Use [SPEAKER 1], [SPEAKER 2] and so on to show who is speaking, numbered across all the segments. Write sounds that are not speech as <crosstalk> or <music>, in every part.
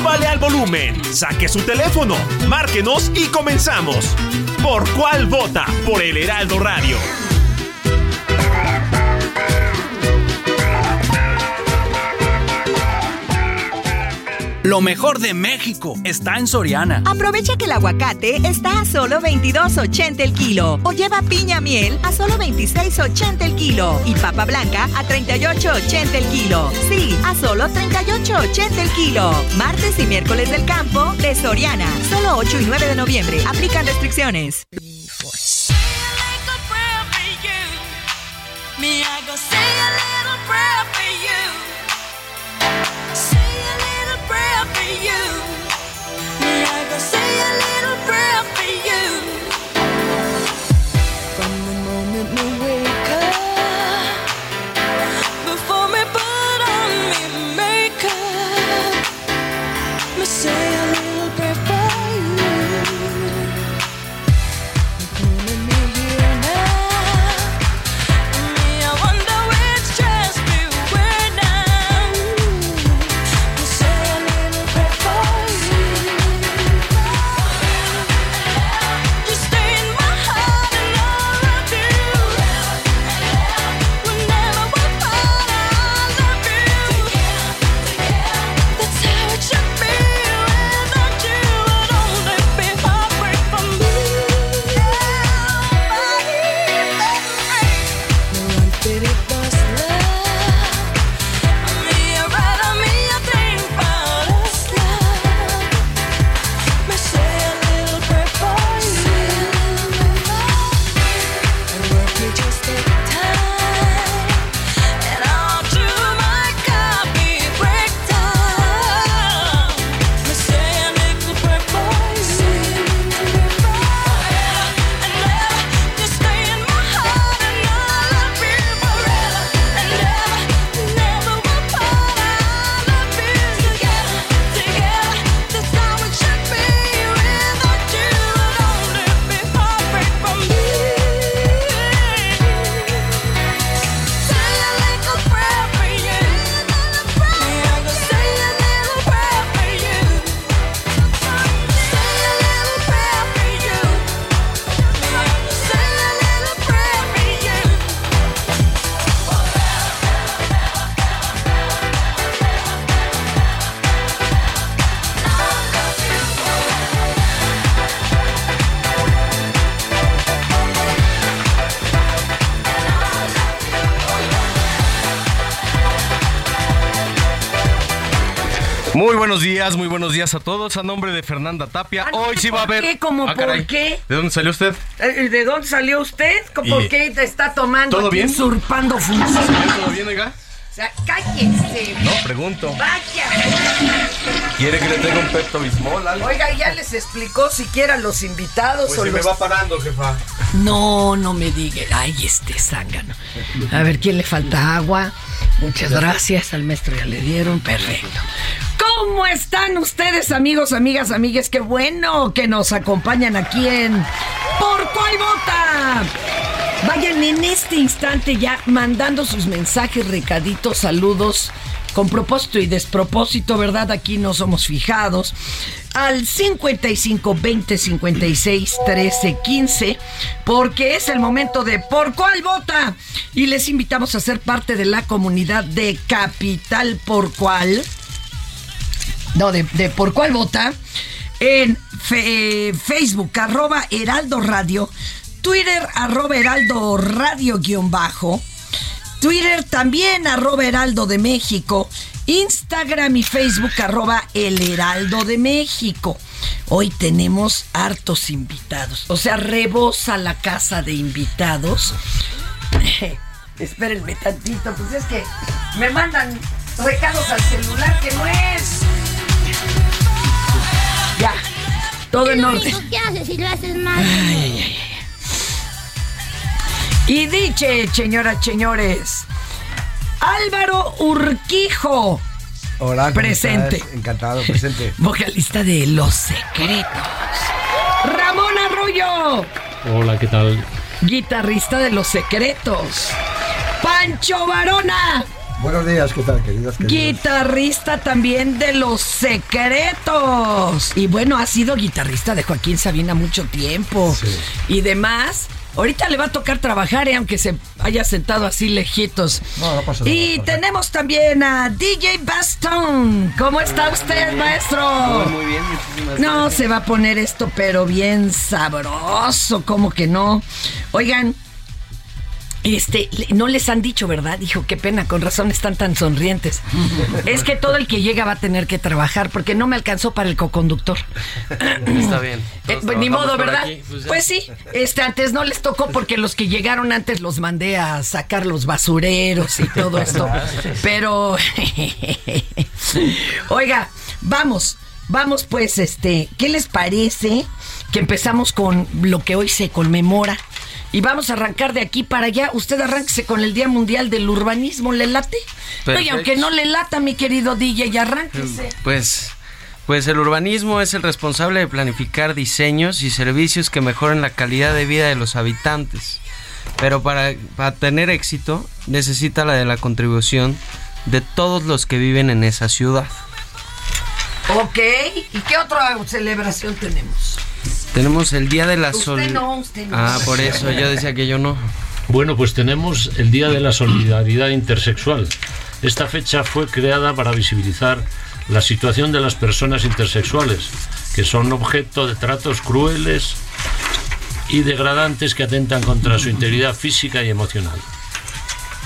[SPEAKER 1] Súbale al volumen, saque su teléfono, márquenos y comenzamos. ¿Por cuál vota? Por el Heraldo Radio.
[SPEAKER 2] Lo mejor de México está en Soriana.
[SPEAKER 3] Aprovecha que el aguacate está a solo 22.80 el kilo o lleva piña miel a solo 26.80 el kilo y papa blanca a 38.80 el kilo. Sí, a solo 38.80 el kilo. Martes y miércoles del campo de Soriana. Solo 8 y 9 de noviembre. Aplican restricciones.
[SPEAKER 4] Me, I go say a little prayer for you. Little
[SPEAKER 5] buenos días, muy buenos días a todos. A nombre de Fernanda Tapia,
[SPEAKER 6] Ah,
[SPEAKER 5] hoy sí va a
[SPEAKER 6] ¿por
[SPEAKER 5] haber.
[SPEAKER 6] qué? ¿Cómo
[SPEAKER 5] Ah,
[SPEAKER 6] por qué?
[SPEAKER 5] ¿De dónde salió usted?
[SPEAKER 6] Eh, ¿De dónde salió usted? ¿Por
[SPEAKER 5] Y-
[SPEAKER 6] qué te está tomando
[SPEAKER 5] ¿Todo bien?
[SPEAKER 6] usurpando funciones?
[SPEAKER 5] ¿Todo bien, oiga?
[SPEAKER 6] O sea, cállese.
[SPEAKER 5] No, pregunto.
[SPEAKER 6] Vaya.
[SPEAKER 5] ¿Quiere que le tenga un Pepto Bismol? algo?
[SPEAKER 6] Oiga, ya les explicó siquiera los invitados
[SPEAKER 5] Pues
[SPEAKER 6] o
[SPEAKER 5] se me va parando, jefa.
[SPEAKER 6] No, no me diga. Ay, este zángano. A ver, ¿quién le falta agua? Muchas gracias. Al maestro ya le dieron. Perfecto. ¿Cómo están ustedes, amigos, amigas, amigues? Qué bueno que nos acompañan aquí en Por cuál vota. Vayan en este instante ya mandando sus mensajes, recaditos, saludos, con propósito y despropósito, ¿verdad? Aquí no somos fijados. Al 55 20 56 13 15, porque es el momento de ¿Por cuál vota? Y les invitamos a ser parte de la comunidad de Capital Por Cuál. No, de, de Por cuál vota. En fe- Facebook, arroba Heraldo Radio. Twitter, arroba Heraldo Radio guion bajo. Twitter también, arroba Heraldo de México. Instagram y Facebook, arroba El Heraldo de México. Hoy tenemos hartos invitados. O sea, rebosa la casa de invitados. <laughs> Espérenme tantito, pues es que me mandan recados al celular que no es. Todo en orden.
[SPEAKER 7] ¿Qué haces si lo haces mal?
[SPEAKER 6] Y diche, señoras, señores, Álvaro Urquijo,
[SPEAKER 8] Hola, ¿cómo
[SPEAKER 6] Presente.
[SPEAKER 8] estás? Encantado, presente. <laughs>
[SPEAKER 6] vocalista de Los Secretos. Ramón Arroyo,
[SPEAKER 9] Hola, ¿qué tal?
[SPEAKER 6] guitarrista de Los Secretos. Pancho Varona,
[SPEAKER 8] Buenos días, ¿qué tal, queridas? queridos?
[SPEAKER 6] guitarrista también de Los Secretos. Y bueno, ha sido guitarrista de Joaquín Sabina mucho tiempo.
[SPEAKER 8] Sí.
[SPEAKER 6] Y demás. Ahorita le va a tocar trabajar, eh, aunque se haya sentado así lejitos.
[SPEAKER 8] No, no pasa nada,
[SPEAKER 6] Y tenemos también a DJ Bastón. ¿Cómo está usted, maestro?
[SPEAKER 5] Muy bien, muchísimas
[SPEAKER 6] No, se va a poner esto, pero bien sabroso, como que no. Oigan, este, no les han dicho, ¿verdad? Dijo, qué pena, con razón están tan sonrientes. <laughs> es que todo el que llega va a tener que trabajar, porque no me alcanzó para el coconductor.
[SPEAKER 5] Está bien.
[SPEAKER 6] Eh, pues, ni modo, ¿verdad?
[SPEAKER 5] aquí, pues.
[SPEAKER 6] Pues sí, este antes no les tocó porque los que llegaron antes los mandé a sacar los basureros y todo <laughs> esto. Pero <laughs> oiga, vamos, vamos pues este, ¿qué les parece que empezamos con lo que hoy se conmemora? Y vamos a arrancar de aquí para allá. Usted arránquese con el Día Mundial del Urbanismo, ¿le late?
[SPEAKER 5] Perfecto.
[SPEAKER 6] aunque no le lata, mi querido DJ, arránquese.
[SPEAKER 10] Pues, pues el urbanismo es el responsable de planificar diseños y servicios que mejoren la calidad de vida de los habitantes. Pero para, para tener éxito necesita la de la contribución de todos los que viven en esa ciudad.
[SPEAKER 6] Ok, ¿y qué otra celebración tenemos?
[SPEAKER 10] Tenemos el Día de la
[SPEAKER 6] Usted
[SPEAKER 10] Sol.
[SPEAKER 6] no, usted no.
[SPEAKER 10] Ah, por eso yo decía que yo no.
[SPEAKER 9] Bueno, pues tenemos el Día de la Solidaridad Intersexual. Esta fecha fue creada para visibilizar la situación de las personas intersexuales, que son objeto de tratos crueles y degradantes que atentan contra su integridad física y emocional.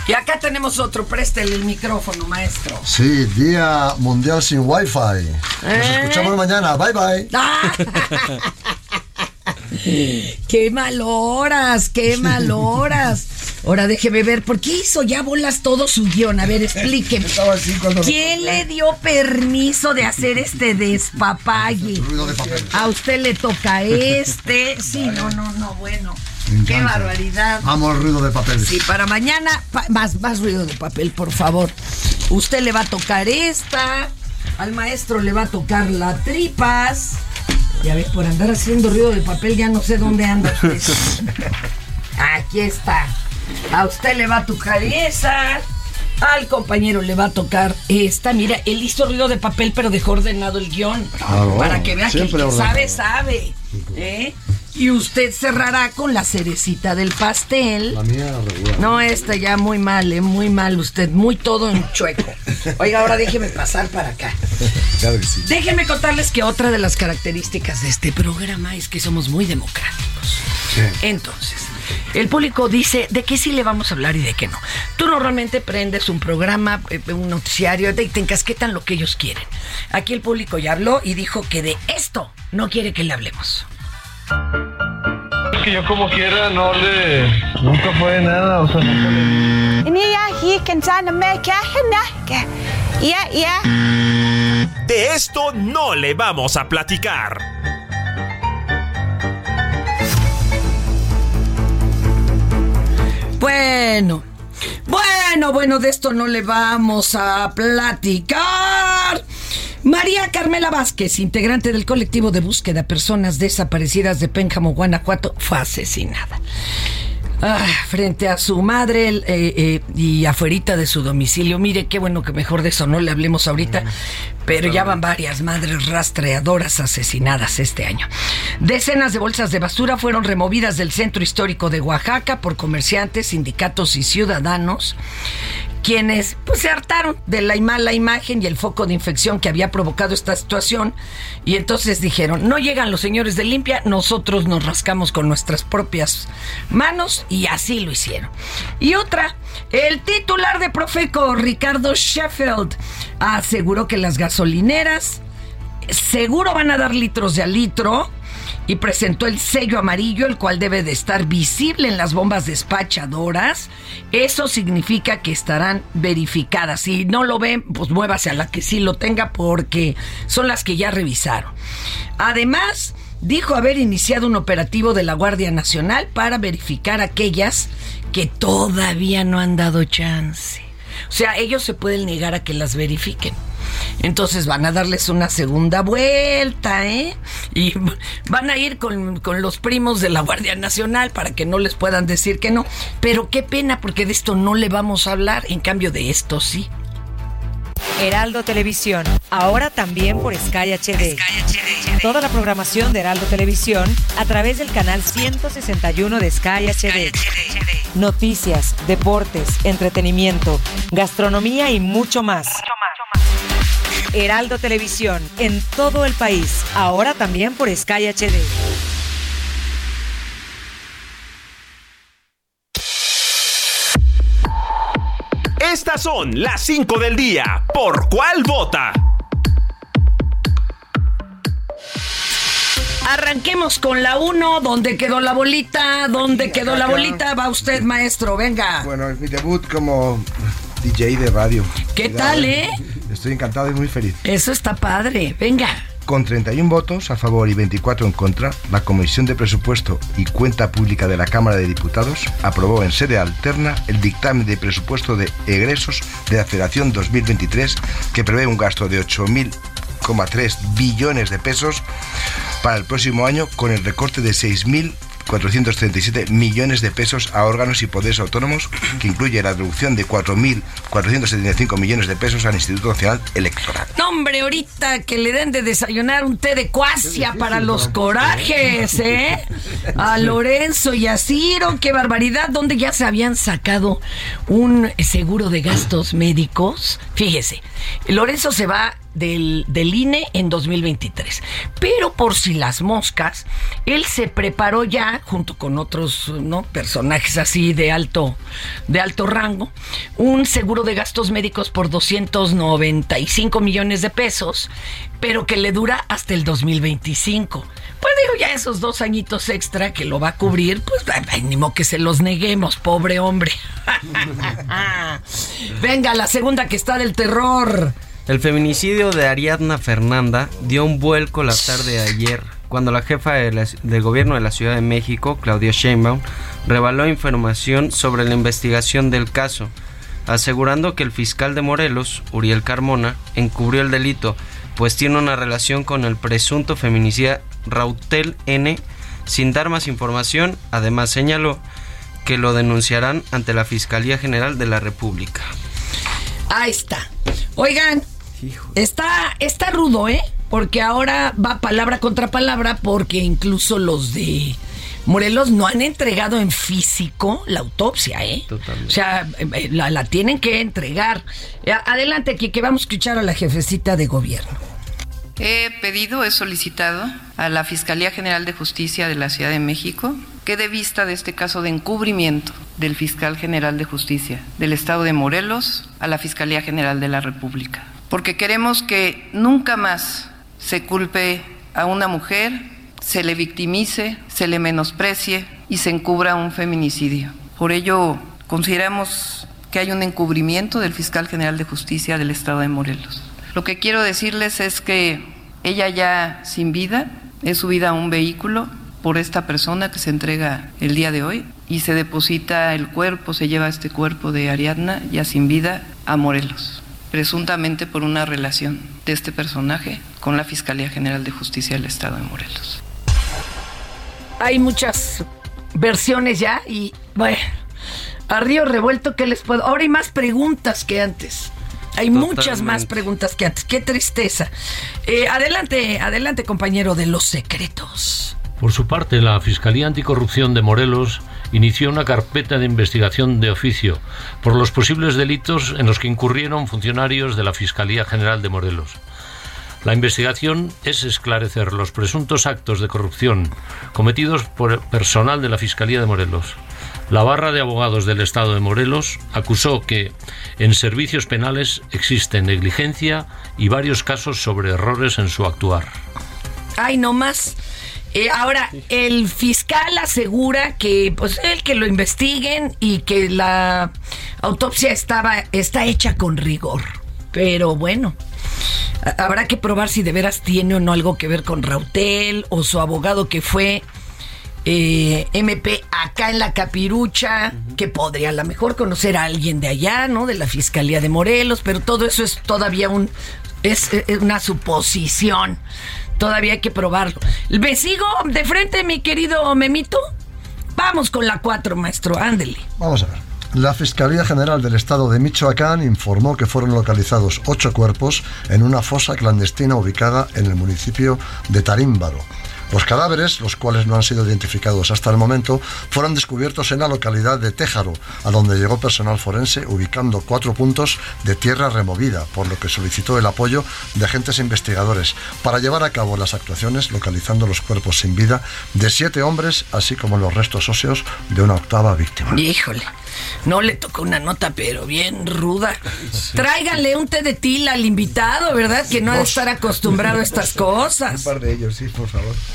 [SPEAKER 6] Y acá tenemos otro, préstele el micrófono, maestro.
[SPEAKER 8] Sí, Día Mundial sin Wi-Fi. Nos
[SPEAKER 6] ¿Eh?
[SPEAKER 8] escuchamos mañana. Bye, bye.
[SPEAKER 6] ¡Ah! <laughs> ¡Qué mal horas! ¡Qué mal horas! Ahora déjeme ver, ¿por qué hizo ya bolas todo su guion? A ver, explíqueme. ¿Quién le dio permiso de hacer este despapalle?
[SPEAKER 8] Ruido de papel.
[SPEAKER 6] A usted le toca este. Sí, no, no, no, bueno. Qué barbaridad.
[SPEAKER 8] Amo el ruido de papel.
[SPEAKER 6] Sí, para mañana, pa- más, más ruido de papel, por favor. Usted le va a tocar esta, al maestro le va a tocar la tripas. Ya ves, por andar haciendo ruido de papel ya no sé dónde anda. <laughs> Aquí está. A usted le va a tocar esa. Al compañero le va a tocar esta. Mira, él hizo ruido de papel, pero dejó ordenado el
[SPEAKER 8] guion.
[SPEAKER 6] Para que vea que el que sabe, sabe. ¿eh? Y usted cerrará con la cerecita del pastel.
[SPEAKER 8] La mía regular.
[SPEAKER 6] No, esta ya muy mal, ¿eh? muy mal usted, muy todo en chueco. Oiga, ahora déjeme pasar para acá.
[SPEAKER 8] Claro que sí.
[SPEAKER 6] Déjenme contarles que otra de las características de este programa es que somos muy democráticos. Entonces, el público dice de qué sí le vamos a hablar y de qué no. Tú normalmente prendes un programa, eh, un noticiario, y te encasquetan lo que ellos quieren. Aquí el público ya habló y dijo que de esto no quiere que le hablemos.
[SPEAKER 11] Que yo como quiera no le... Nunca fue nada, o sea, nunca le...
[SPEAKER 1] De esto no le vamos a platicar.
[SPEAKER 6] Bueno, bueno, bueno, de esto no le vamos a platicar. María Carmela Vázquez, integrante del colectivo de búsqueda de personas desaparecidas de Pénjamo, Guanajuato, fue asesinada. Ah, frente a su madre eh, eh, y afuerita de su domicilio. Mire, qué bueno que mejor de eso no le hablemos ahorita, pero ya van varias madres rastreadoras asesinadas este año. Decenas de bolsas de basura fueron removidas del centro histórico de Oaxaca por comerciantes, sindicatos y ciudadanos quienes pues, se hartaron de la mala imagen y el foco de infección que había provocado esta situación y entonces dijeron, no llegan los señores de limpia, nosotros nos rascamos con nuestras propias manos y así lo hicieron. Y otra, el titular de Profeco, Ricardo Sheffield, aseguró que las gasolineras seguro van a dar litros de a litro y presentó el sello amarillo, el cual debe de estar visible en las bombas despachadoras. Eso significa que estarán verificadas. Si no lo ven, pues muévase a la que sí lo tenga porque son las que ya revisaron. Además, dijo haber iniciado un operativo de la Guardia Nacional para verificar aquellas que todavía no han dado chance. O sea, ellos se pueden negar a que las verifiquen. Entonces van a darles una segunda vuelta, ¿eh? Y van a ir con, con, los primos de la Guardia Nacional para que no les puedan decir que no. Pero qué pena, porque de esto no le vamos a hablar, en cambio de esto sí.
[SPEAKER 7] Heraldo Televisión, ahora también por Sky HD. Toda la programación de Heraldo Televisión a través del canal 161 de Sky HD. Noticias, deportes, entretenimiento, gastronomía y mucho más. Heraldo Televisión, en todo el país, ahora también por Sky HD.
[SPEAKER 1] Estas son las 5 del día. ¿Por cuál vota?
[SPEAKER 6] Arranquemos con la 1, ¿dónde quedó la bolita? ¿Dónde quedó la bolita? Va usted, maestro, venga.
[SPEAKER 8] Bueno, es mi debut como DJ de radio.
[SPEAKER 6] ¿Qué tal, eh?
[SPEAKER 8] Estoy encantado y muy feliz.
[SPEAKER 6] Eso está padre, venga.
[SPEAKER 8] Con 31 votos a favor y 24 en contra, la Comisión de Presupuesto y Cuenta Pública de la Cámara de Diputados aprobó en sede alterna el dictamen de presupuesto de egresos de la Federación 2023 que prevé un gasto de 8.000,3 billones de pesos para el próximo año con el recorte de 6.000 437 millones de pesos a órganos y poderes autónomos, que incluye la reducción de 4.475 millones de pesos al Instituto Nacional Electoral.
[SPEAKER 6] No, hombre, ahorita que le den de desayunar un té de cuasia para los corajes, ¿eh? A Lorenzo y a Ciro, qué barbaridad, donde ya se habían sacado un seguro de gastos médicos. Fíjese, Lorenzo se va del, del, INE en 2023. Pero por si las moscas, él se preparó ya, junto con otros ¿no? personajes así de alto, de alto rango, un seguro de gastos médicos por 295 millones de pesos, pero que le dura hasta el 2025. Pues digo, ya esos dos añitos extra que lo va a cubrir, pues ánimo que se los neguemos, pobre hombre. <laughs> Venga, la segunda que está del terror.
[SPEAKER 10] El feminicidio de Ariadna Fernanda dio un vuelco la tarde de ayer, cuando la jefa de del gobierno de la Ciudad de México, Claudia Sheinbaum, reveló información sobre la investigación del caso, asegurando que el fiscal de Morelos, Uriel Carmona, encubrió el delito, pues tiene una relación con el presunto feminicida Rautel N. Sin dar más información, además señaló que lo denunciarán ante la Fiscalía General de la República.
[SPEAKER 6] Ahí está. Oigan, Está, está rudo, ¿eh? Porque ahora va palabra contra palabra porque incluso los de Morelos no han entregado en físico la autopsia, ¿eh?
[SPEAKER 10] Totalmente.
[SPEAKER 6] O sea, la, la tienen que entregar. Adelante, que vamos a escuchar a la jefecita de gobierno.
[SPEAKER 12] He pedido, he solicitado a la Fiscalía General de Justicia de la Ciudad de México que dé vista de este caso de encubrimiento del fiscal general de justicia del Estado de Morelos a la Fiscalía General de la República porque queremos que nunca más se culpe a una mujer, se le victimice, se le menosprecie y se encubra un feminicidio. Por ello, consideramos que hay un encubrimiento del fiscal general de justicia del Estado de Morelos. Lo que quiero decirles es que ella ya sin vida es subida a un vehículo por esta persona que se entrega el día de hoy y se deposita el cuerpo, se lleva este cuerpo de Ariadna ya sin vida a Morelos presuntamente por una relación de este personaje con la Fiscalía General de Justicia del Estado de Morelos.
[SPEAKER 6] Hay muchas versiones ya y bueno, a Río Revuelto, ¿qué les puedo? Ahora hay más preguntas que antes. Hay muchas más preguntas que antes. Qué tristeza. Eh, adelante, adelante, compañero de los secretos.
[SPEAKER 9] Por su parte, la Fiscalía Anticorrupción de Morelos inició una carpeta de investigación de oficio por los posibles delitos en los que incurrieron funcionarios de la Fiscalía General de Morelos. La investigación es esclarecer los presuntos actos de corrupción cometidos por personal de la Fiscalía de Morelos. La barra de abogados del Estado de Morelos acusó que en servicios penales existe negligencia y varios casos sobre errores en su actuar.
[SPEAKER 6] Ay, no más. Eh, ahora, el fiscal asegura que, pues, el que lo investiguen y que la autopsia estaba, está hecha con rigor. Pero bueno, habrá que probar si de veras tiene o no algo que ver con Rautel o su abogado que fue eh, MP acá en la capirucha, que podría a lo mejor conocer a alguien de allá, ¿no? De la Fiscalía de Morelos, pero todo eso es todavía un es, es una suposición. Todavía hay que probarlo. ¿Me sigo de frente, mi querido Memito? Vamos con la 4, maestro, ándele.
[SPEAKER 13] Vamos a ver. La Fiscalía General del Estado de Michoacán informó que fueron localizados ocho cuerpos en una fosa clandestina ubicada en el municipio de Tarímbaro. Los cadáveres, los cuales no han sido identificados hasta el momento, fueron descubiertos en la localidad de Téjaro, a donde llegó personal forense ubicando cuatro puntos de tierra removida, por lo que solicitó el apoyo de agentes investigadores para llevar a cabo las actuaciones localizando los cuerpos sin vida de siete hombres, así como los restos óseos de una octava víctima.
[SPEAKER 6] Híjole, no le tocó una nota, pero bien ruda. Tráiganle un té de tila al invitado, ¿verdad? Que no ha de estar acostumbrado a estas cosas. <laughs>
[SPEAKER 8] Un par de ellos, sí, por favor.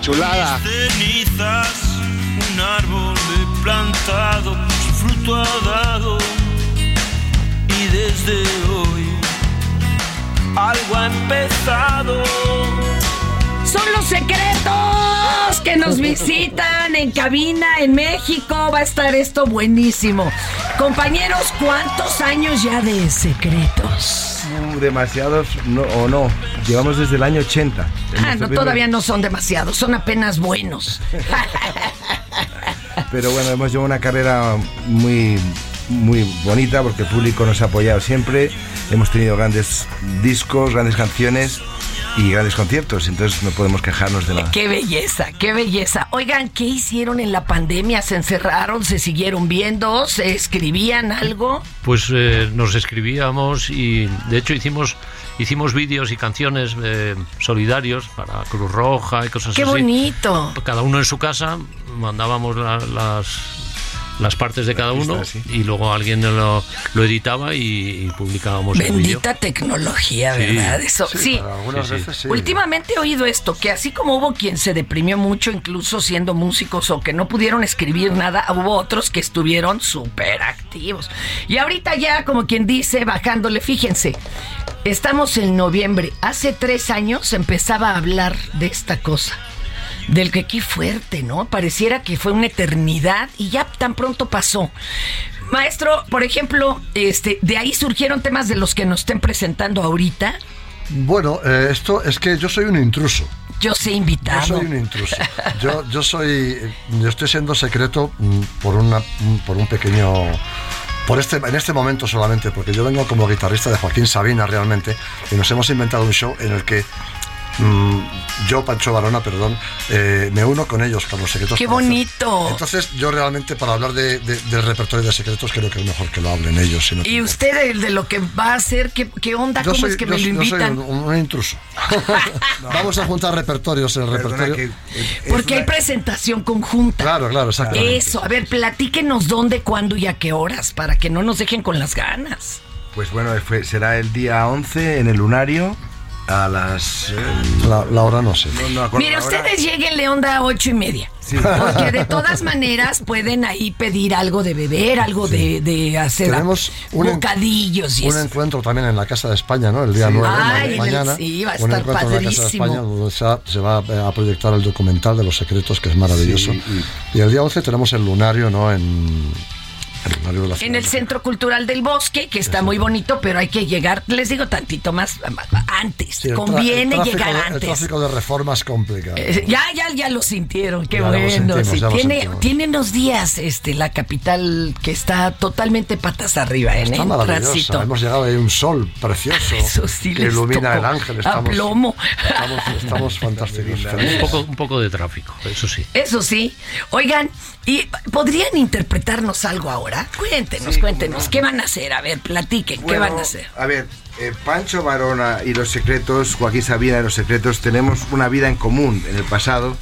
[SPEAKER 8] chulada!
[SPEAKER 14] Cenizas, un árbol plantado, su fruto ha dado. Y desde hoy algo ha empezado.
[SPEAKER 6] Son los secretos que nos <laughs> visitan en cabina en México. Va a estar esto buenísimo. Compañeros, ¿cuántos años ya de secretos?
[SPEAKER 8] Uh, demasiados no, o no. Llevamos desde el año 80.
[SPEAKER 6] Ah, no, todavía no son demasiados, son apenas buenos. <laughs>
[SPEAKER 8] Pero bueno, hemos llevado una carrera muy, muy bonita porque el público nos ha apoyado siempre. Hemos tenido grandes discos, grandes canciones y grandes conciertos. Entonces no podemos quejarnos de nada.
[SPEAKER 6] Qué belleza, qué belleza. Oigan, ¿qué hicieron en la pandemia? ¿Se encerraron? ¿Se siguieron viendo? ¿Se escribían algo?
[SPEAKER 9] Pues eh, nos escribíamos y de hecho hicimos hicimos vídeos y canciones eh, solidarios para Cruz Roja y cosas
[SPEAKER 6] ¡Qué
[SPEAKER 9] así.
[SPEAKER 6] bonito!
[SPEAKER 9] Cada uno en su casa mandábamos la- las las partes de cada uno y luego alguien lo, lo editaba y, y publicábamos el vídeo.
[SPEAKER 6] Bendita tecnología,
[SPEAKER 9] Sí.
[SPEAKER 6] ¿verdad? Eso,
[SPEAKER 9] Sí,
[SPEAKER 6] sí.
[SPEAKER 9] para algunas Sí, sí. veces sí.
[SPEAKER 6] Últimamente he oído esto, que así como hubo quien se deprimió mucho, incluso siendo músicos o que no pudieron escribir nada, hubo otros que estuvieron súper activos. Y ahorita ya, como quien dice, bajándole, fíjense, estamos en noviembre. Hace tres años empezaba a hablar de esta cosa. Del que qué fuerte, ¿no? Pareciera que fue una eternidad y ya tan pronto pasó. Maestro, por ejemplo, este, de ahí surgieron temas de los que nos estén presentando ahorita.
[SPEAKER 13] Bueno, eh, esto es que yo soy un intruso.
[SPEAKER 6] Yo sé invitado.
[SPEAKER 13] Yo soy un intruso. Yo, yo soy. Yo estoy siendo secreto mm, por una mm, por un pequeño. Por este, en este momento solamente, porque yo vengo como guitarrista de Joaquín Sabina realmente, y nos hemos inventado un show en el que yo, Pancho Barona, perdón, eh, me uno con ellos, con los secretos.
[SPEAKER 6] ¡Qué
[SPEAKER 13] para hacer-
[SPEAKER 6] bonito!
[SPEAKER 13] Entonces, yo realmente, para hablar de- de- del repertorio de secretos, creo que es mejor que lo hablen ellos. si no te
[SPEAKER 6] Y usted de, de lo que va a hacer, ¿qué, qué onda?
[SPEAKER 13] yo
[SPEAKER 6] ¿Cómo
[SPEAKER 13] soy,
[SPEAKER 6] es que
[SPEAKER 13] yo-
[SPEAKER 6] me lo
[SPEAKER 13] yo soy
[SPEAKER 6] invitan?
[SPEAKER 13] un, un intruso. <laughs> <laughs> Vamos a juntar repertorios en el repertorio.
[SPEAKER 8] eh,
[SPEAKER 6] Porque hay presentación conjunta.
[SPEAKER 13] Claro, claro, exactamente.
[SPEAKER 6] Eso, a ver, platíquenos dónde, cuándo y a qué horas, para que no nos dejen con las ganas.
[SPEAKER 8] Pues bueno, fue- será el día 11 en el Lunario a las... eh,
[SPEAKER 13] La, la hora no sé.
[SPEAKER 8] no,
[SPEAKER 6] Mire, ustedes lleguen onda a ocho y media. Porque de <laughs> todas maneras pueden ahí pedir algo de beber, algo de, de hacer
[SPEAKER 13] Tenemos un en-
[SPEAKER 6] bocadillos y
[SPEAKER 13] Un
[SPEAKER 6] eso.
[SPEAKER 13] encuentro también en la Casa de España, ¿no? El día
[SPEAKER 6] Sí.
[SPEAKER 13] 9
[SPEAKER 6] Ay, en el-
[SPEAKER 13] mañana.
[SPEAKER 6] sí, va a
[SPEAKER 13] un
[SPEAKER 6] estar
[SPEAKER 13] encuentro en la Casa de
[SPEAKER 6] padrísimo.
[SPEAKER 13] España donde se, va- se va eh, a proyectar el documental de los secretos, que es maravilloso. y... el día 11 tenemos el lunario, ¿no? En de la
[SPEAKER 6] En el Centro Cultural del Bosque, que está muy bonito, pero hay que llegar, les digo tantito más antes.
[SPEAKER 13] Sí,
[SPEAKER 6] Conviene
[SPEAKER 13] tráfico
[SPEAKER 6] llegar
[SPEAKER 13] de- El
[SPEAKER 6] antes.
[SPEAKER 13] tráfico de reformas complicado.
[SPEAKER 6] Eh, Ya, ya, ya lo sintieron, qué
[SPEAKER 13] Ya lo
[SPEAKER 6] bueno.
[SPEAKER 13] sentimos,
[SPEAKER 6] sí.
[SPEAKER 13] ya lo
[SPEAKER 6] tiene, tiene unos días este, la capital que está totalmente patas arriba en
[SPEAKER 13] Está
[SPEAKER 6] el
[SPEAKER 13] maravillosa.
[SPEAKER 6] tránsito.
[SPEAKER 13] Hemos llegado ahí un sol precioso <laughs>
[SPEAKER 6] Eso sí
[SPEAKER 13] que ilumina el ángel.
[SPEAKER 6] a
[SPEAKER 13] Estamos,
[SPEAKER 6] plomo.
[SPEAKER 13] Estamos, estamos <laughs> fantásticos.
[SPEAKER 9] Un poco, un poco de tráfico, eso sí.
[SPEAKER 6] Eso sí. Oigan, ¿y podrían interpretarnos algo ahora? Cuéntenos, cuéntenos. ¿Qué van a hacer? A ver, platiquen, ¿qué van a hacer?
[SPEAKER 8] A ver, eh, Pancho Varona y los secretos, Joaquín Sabina y los secretos, tenemos una vida en común en el pasado,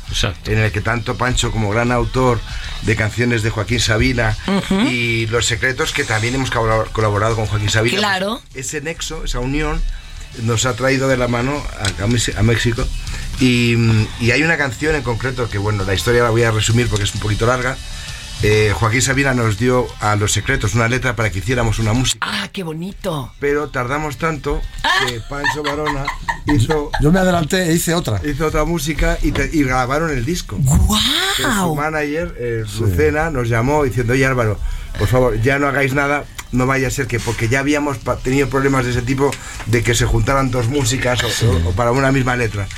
[SPEAKER 8] en el que tanto Pancho como gran autor de canciones de Joaquín Sabina y los secretos que también hemos colabor- colaborado con Joaquín Sabina.
[SPEAKER 6] Claro.
[SPEAKER 8] pues, ese nexo, esa unión, nos ha traído de la mano a, a Mex- a México. Y, mm, y hay una canción en concreto que, bueno, la historia la voy a resumir porque es un poquito larga. Eh, Joaquín Sabina nos dio a Los Secretos una letra para que hiciéramos una música.
[SPEAKER 6] Ah, qué bonito.
[SPEAKER 8] Pero tardamos tanto que Pancho Varona hizo,
[SPEAKER 13] Yo me adelanté e hice otra.
[SPEAKER 8] hizo otra música y, te- y grabaron el disco. Pero Su manager, eh, Lucena, nos llamó diciendo, oye Álvaro, por favor, ya no hagáis nada, no vaya a ser que, porque ya habíamos tenido problemas de ese tipo, de que se juntaran dos músicas o, o- o para una misma letra.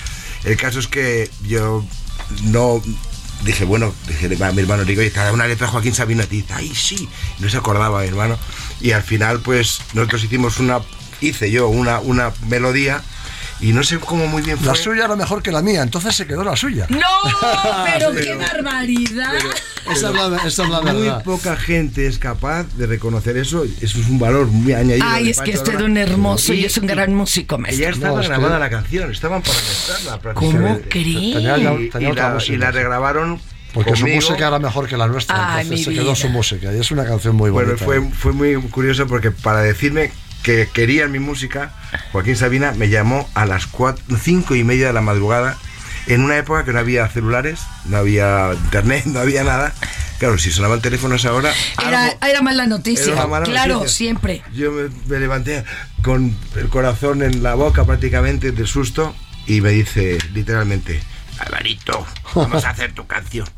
[SPEAKER 8] El caso es que yo no dije, bueno, dije a mi hermano, digo, oye, te da una letra Joaquín Sabina, y dice, ay, sí, no se acordaba mi hermano. Y al final, pues, nosotros hicimos una, hice yo una, una melodía y no sé cómo muy bien fue.
[SPEAKER 13] La suya era mejor que la mía, entonces se quedó la suya.
[SPEAKER 6] No, <laughs> pero qué
[SPEAKER 8] Pero-
[SPEAKER 6] barbaridad.
[SPEAKER 13] Esa es la, la
[SPEAKER 8] Muy
[SPEAKER 13] verdad.
[SPEAKER 8] poca gente es capaz de reconocer eso. Eso es un valor muy añadido.
[SPEAKER 6] Ay, es que usted es un hermoso y, es un gran músico,
[SPEAKER 8] Y
[SPEAKER 6] maestro.
[SPEAKER 8] ya estaba
[SPEAKER 13] No, es que-
[SPEAKER 8] grabada la canción, estaban para mezclarla
[SPEAKER 6] ¿Cómo
[SPEAKER 8] prácticamente.
[SPEAKER 6] cree?
[SPEAKER 13] Tenía ya-
[SPEAKER 8] Y, y la, y la regrabaron.
[SPEAKER 13] Porque
[SPEAKER 8] conmigo.
[SPEAKER 13] su música era mejor que la nuestra,
[SPEAKER 6] Ay,
[SPEAKER 13] entonces se quedó
[SPEAKER 6] vida.
[SPEAKER 13] su música. Y es una canción muy
[SPEAKER 8] Bueno,
[SPEAKER 13] bonita.
[SPEAKER 8] fue, fue muy curioso porque para decirme que querían mi música, Joaquín Sabina me llamó a las cuatro, cinco y media de la madrugada, en una época que no había celulares, no había internet, no había nada. Claro, si sonaban teléfonos ahora,
[SPEAKER 6] Era,
[SPEAKER 8] algo-
[SPEAKER 6] era mala noticia.
[SPEAKER 8] Era una mala
[SPEAKER 6] claro,
[SPEAKER 8] noticia.
[SPEAKER 6] siempre.
[SPEAKER 8] Yo me, me levanté con el corazón en la boca prácticamente del susto y me dice literalmente, Alvarito, vamos a hacer tu canción.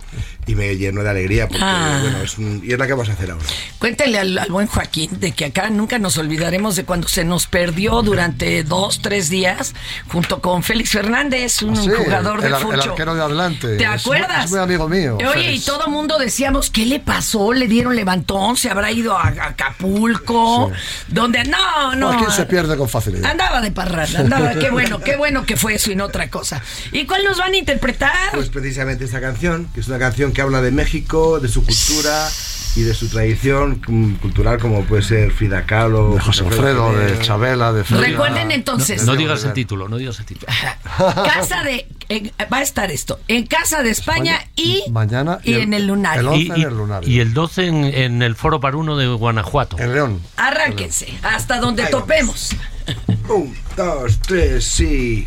[SPEAKER 8] Y me llenó de alegría porque,
[SPEAKER 6] Ah.
[SPEAKER 8] bueno, es un- y es la que vamos a hacer ahora.
[SPEAKER 6] Cuéntale al, al buen Joaquín de que acá nunca nos olvidaremos de cuando se nos perdió durante dos, tres días junto con Félix Fernández, un
[SPEAKER 13] Sí,
[SPEAKER 6] jugador de
[SPEAKER 13] el, ar- el
[SPEAKER 6] fucho.
[SPEAKER 13] arquero de adelante.
[SPEAKER 6] ¿Te acuerdas?
[SPEAKER 13] Es muy amigo mío.
[SPEAKER 6] Oye, y
[SPEAKER 13] Félix.
[SPEAKER 6] todo mundo decíamos, ¿qué le pasó? ¿Le dieron levantón? ¿Se habrá ido a a Acapulco? Donde no, no.
[SPEAKER 13] Joaquín se pierde con facilidad.
[SPEAKER 6] Andaba de parranda, andaba, qué bueno, qué bueno que fue eso y no otra cosa. ¿Y cuál nos van a interpretar?
[SPEAKER 8] Pues precisamente esta canción, que es una canción que habla de México, de su cultura y de su tradición cultural, como puede ser Frida Kahlo,
[SPEAKER 13] De José Alfredo, de. Chabela, de Félix.
[SPEAKER 6] Recuerden entonces,
[SPEAKER 9] No digas el título, no digas el título. <laughs>
[SPEAKER 6] casa de, en- va a estar esto, en Casa de España, y,
[SPEAKER 13] Mañana
[SPEAKER 6] y en el lunario.
[SPEAKER 13] El 11
[SPEAKER 9] Y,
[SPEAKER 13] en el lunario.
[SPEAKER 9] y el 12 en, en el Foro Paruno de Guanajuato.
[SPEAKER 13] En León.
[SPEAKER 6] Arránquense, hasta donde topemos.
[SPEAKER 8] Un, dos, tres, sí.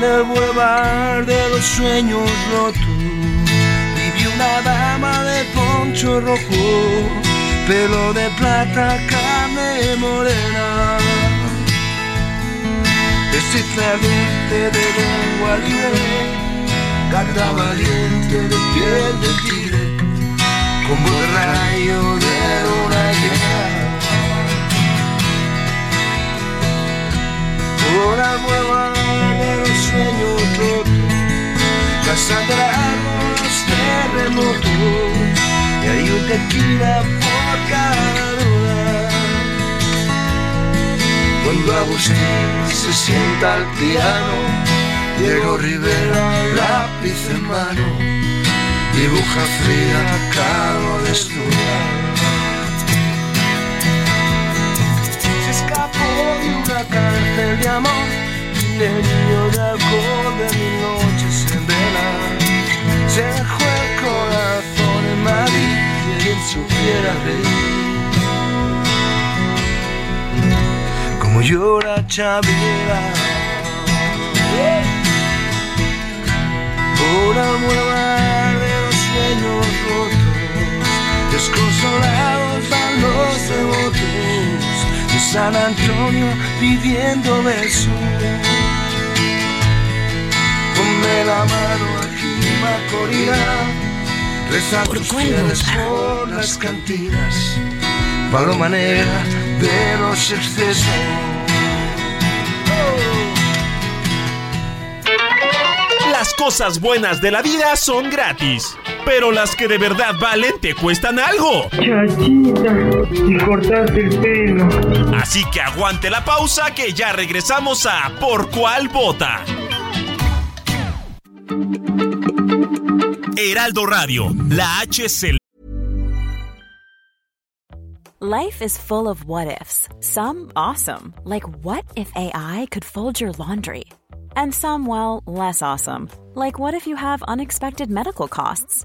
[SPEAKER 14] En el boulevard de los sueños rotos vivió una dama de poncho rojo, pelo de plata, carne morena. Ese ardiente de lengua libre, gata valiente de piel de tigre, como el rayo de una guerra. La nueva tequila por cada duda. Cuando Agustín se sienta al piano, Diego Rivera, lápiz en mano, dibuja fría, caro desnuda. Se escapó de una cárcel de amor delirio de alcohol de mil noches en vela. Se dejó el corazón en Madrid, supiera reír. Como llora Chavira por amor de los sueños rotos, desconsolados van los devotos de San Antonio pidiendo besos. Ponme la mano aquí, Macorina, tus fieles por las cantinas, paloma negra de los excesos.
[SPEAKER 1] Las cosas buenas de la vida son gratis, pero las que de verdad valen te cuestan algo.
[SPEAKER 11] Chachita, y cortaste el pelo.
[SPEAKER 1] Así que aguante la pausa que ya regresamos a Por cuál vota. Heraldo Radio, la H se
[SPEAKER 15] Life is full of what ifs. Some awesome, like what if AI could fold your laundry? And some, well, less awesome, like what if you have unexpected medical costs?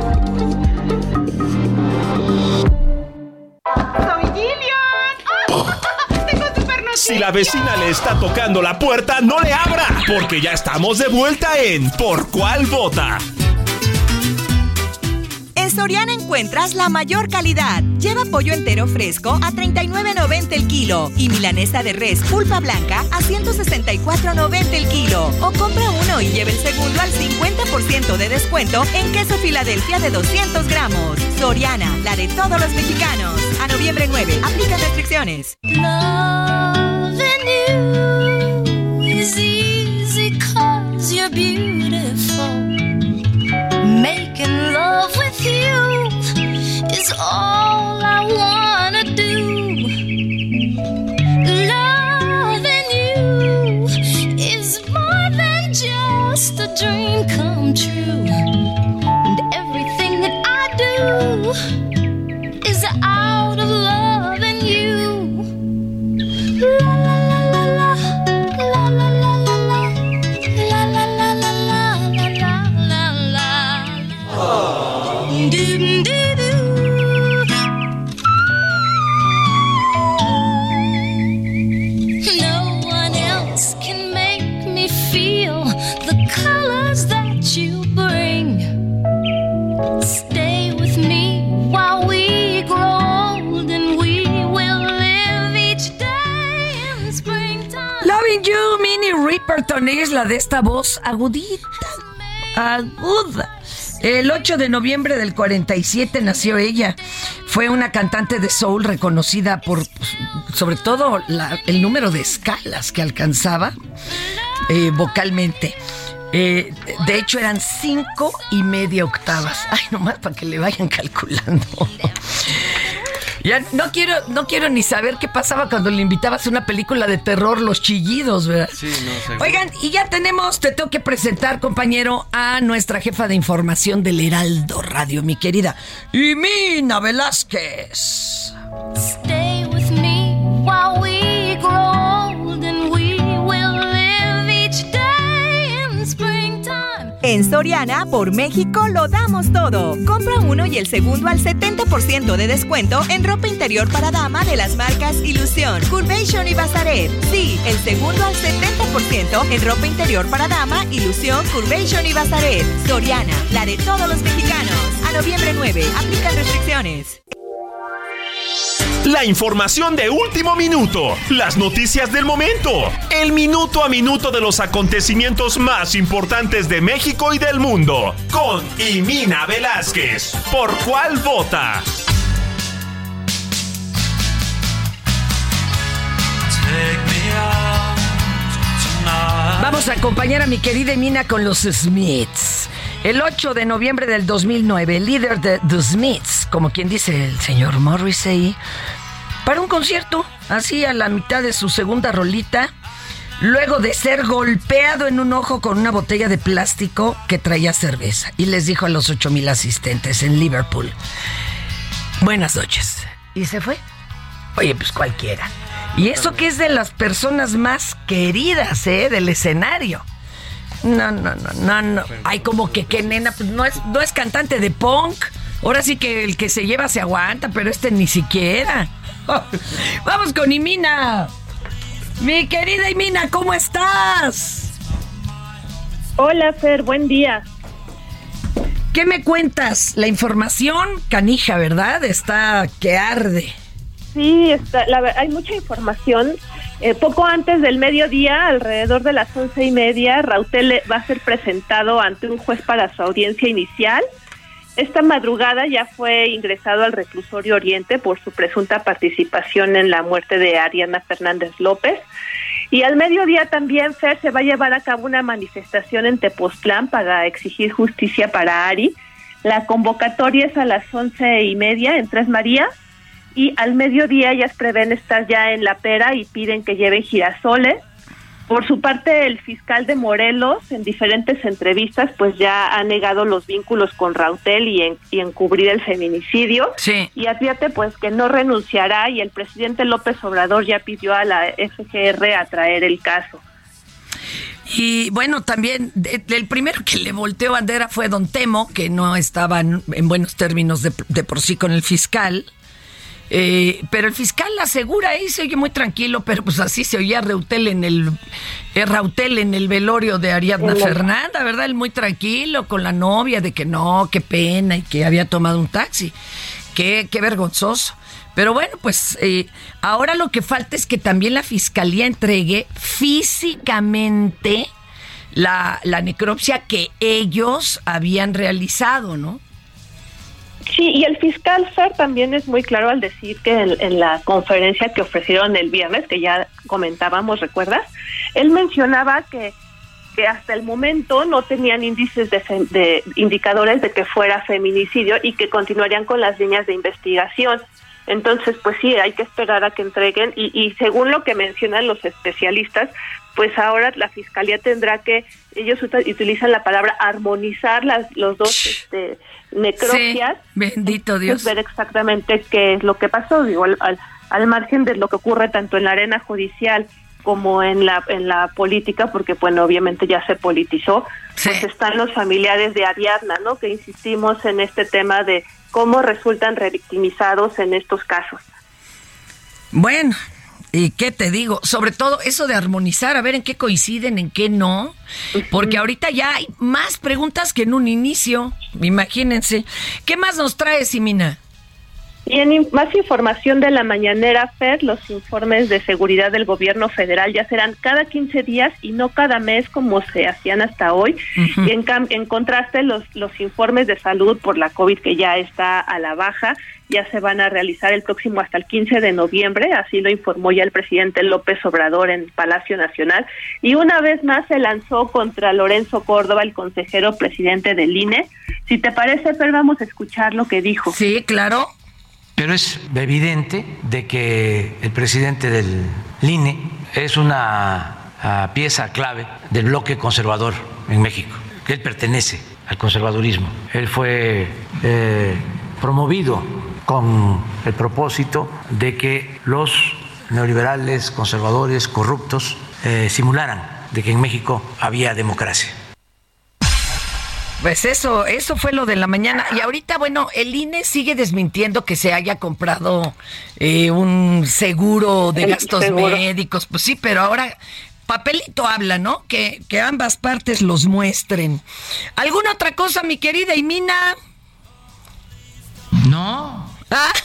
[SPEAKER 1] Si la vecina le está tocando la puerta, no le abra, porque ya estamos de vuelta en Por cuál vota.
[SPEAKER 3] En Soriana encuentras la mayor calidad. Lleva pollo entero fresco a 39.90 el kilo y milanesa de res pulpa blanca a 164.90 el kilo. O compra uno y lleve el segundo al 50% de descuento en queso Filadelfia de 200 gramos. Soriana, la de todos los mexicanos. A noviembre 9, aplica restricciones.
[SPEAKER 4] You is easy 'cause you're beautiful. Making love with you is all I wanna do. Loving you is more than just a dream come true. And everything that I do is out
[SPEAKER 6] Es la de esta voz agudita, aguda. El 8 de noviembre del 47 nació ella. Fue una cantante de soul reconocida por, pues, sobre todo, la- el número de escalas que alcanzaba eh, vocalmente. Eh, de hecho, eran cinco y media octavas. Ay, nomás para que le vayan calculando. Ya no quiero, no quiero ni saber qué pasaba cuando le invitabas a una película de terror, los chillidos, ¿verdad?
[SPEAKER 10] Sí, no sé.
[SPEAKER 6] Oigan, y ya tenemos, te tengo que presentar, compañero, a nuestra jefa de información del Heraldo Radio, mi querida Imina Velázquez.
[SPEAKER 4] Stay with me while we grow
[SPEAKER 3] En Soriana, por México, lo damos todo. Compra uno y el segundo al 70% de descuento en ropa interior para dama de las marcas Ilusión, Curvation y Bazaret. Sí, el segundo al 70% en ropa interior para dama, Ilusión, Curvation y Bazaret. Soriana, la de todos los mexicanos. A noviembre 9, aplican restricciones.
[SPEAKER 1] La información de último minuto, las noticias del momento, el minuto a minuto de los acontecimientos más importantes de México y del mundo, con Imina Velázquez. ¿Por cuál vota?
[SPEAKER 6] Vamos a acompañar a mi querida Emina con los Smiths. El 8 de noviembre del 2009, el líder de The Smiths, como quien dice el señor Morrissey, para un concierto, así a la mitad de su segunda rolita, luego de ser golpeado en un ojo con una botella de plástico que traía cerveza. Y les dijo a los 8 mil asistentes en Liverpool, buenas noches. Y se fue. Oye, pues cualquiera. Y eso que es de las personas más queridas, ¿eh? Del escenario. No, no, no, no, no. Ay, como que qué nena, pues no es, no es cantante de punk. Ahora sí que el que se lleva se aguanta, pero este ni siquiera. <laughs> Vamos con Imina. Mi querida Imina, ¿cómo estás?
[SPEAKER 16] Hola, Fer, buen día.
[SPEAKER 6] ¿Qué me cuentas? La información canija, ¿verdad? Está que arde.
[SPEAKER 16] Sí, está, la hay mucha información. Eh, poco antes del mediodía, alrededor de las once y media, Rautel va a ser presentado ante un juez para su audiencia inicial. Esta madrugada ya fue ingresado al reclusorio Oriente por su presunta participación en la muerte de Ariana Fernández López. Y al mediodía también, Fer, se va a llevar a cabo una manifestación en Tepoztlán para exigir justicia para Ari. La convocatoria es a las once y media en Tres Marías y al mediodía ellas prevén estar ya en la pera y piden que lleven girasoles. Por su parte, el fiscal de Morelos, en diferentes entrevistas, pues ya ha negado los vínculos con Rautel y, en, y encubrir el feminicidio.
[SPEAKER 6] Sí.
[SPEAKER 16] Y advierte pues que no renunciará y el presidente López Obrador ya pidió a la FGR a traer el caso.
[SPEAKER 6] Y bueno, también de- el primero que le volteó bandera fue Don Temo, que no estaba en, en buenos términos de, de por sí con el fiscal. Eh, pero el fiscal asegura ahí se oye muy tranquilo, pero pues así se oía Reutel en el eh, Rautel en el velorio de Ariadna Fernanda, ¿verdad? Él muy tranquilo con la novia de que no, qué pena y que había tomado un taxi. Qué, qué vergonzoso. Pero bueno, pues eh, ahora lo que falta es que también la fiscalía entregue físicamente la, la necropsia que ellos habían realizado, ¿no?
[SPEAKER 16] Sí, y el fiscal Fer también es muy claro al decir que en, en la conferencia que ofrecieron el viernes, que ya comentábamos, ¿recuerdas? Él mencionaba que, que hasta el momento no tenían índices de, indicadores de que fuera feminicidio y que continuarían con las líneas de investigación. Entonces, pues sí, hay que esperar a que entreguen y, y según lo que mencionan los especialistas, pues ahora la fiscalía tendrá que, ellos utilizan la palabra armonizar las, los dos este, necropsias
[SPEAKER 6] Sí, bendito Dios.
[SPEAKER 16] pues, ver exactamente qué es lo que pasó, digo, al, al, al margen de lo que ocurre tanto en la arena judicial como en la en la política, porque bueno, obviamente ya se politizó, pues están los familiares de Ariadna, ¿no? Que insistimos en este tema de cómo resultan revictimizados en estos casos.
[SPEAKER 6] Bueno, ¿y qué te digo? Sobre todo eso de armonizar, a ver en qué coinciden, en qué no. Porque ahorita ya hay más preguntas que en un inicio. Imagínense. ¿Qué más nos trae, Simina?
[SPEAKER 16] Y en más información de la mañanera FED, los informes de seguridad del gobierno federal ya serán cada 15 días y no cada mes como se hacían hasta hoy. Y en, cam- en contraste, los, los informes de salud por la COVID que ya está a la baja ya se van a realizar el próximo hasta el 15 de noviembre, así lo informó ya el presidente López Obrador en Palacio Nacional. Y una vez más se lanzó contra Lorenzo Córdoba, el consejero presidente del INE. Si te parece, Fer, vamos a escuchar lo que dijo.
[SPEAKER 6] Sí, claro.
[SPEAKER 17] Pero es evidente de que el presidente del INE es una ah, pieza clave del bloque conservador en México, que él pertenece al conservadurismo. Él fue eh, promovido con el propósito de que los neoliberales, conservadores, corruptos, eh, simularan de que en México había democracia.
[SPEAKER 6] Pues eso, eso fue lo de la mañana. Y ahorita, bueno, el INE sigue desmintiendo que se haya comprado eh, un seguro de
[SPEAKER 16] El
[SPEAKER 6] gastos
[SPEAKER 16] seguro.
[SPEAKER 6] médicos. Pues sí, pero ahora papelito habla, ¿no? Que, que ambas partes los muestren. ¿Alguna otra cosa, mi querida Imina?
[SPEAKER 17] No.
[SPEAKER 6] Ah. <laughs>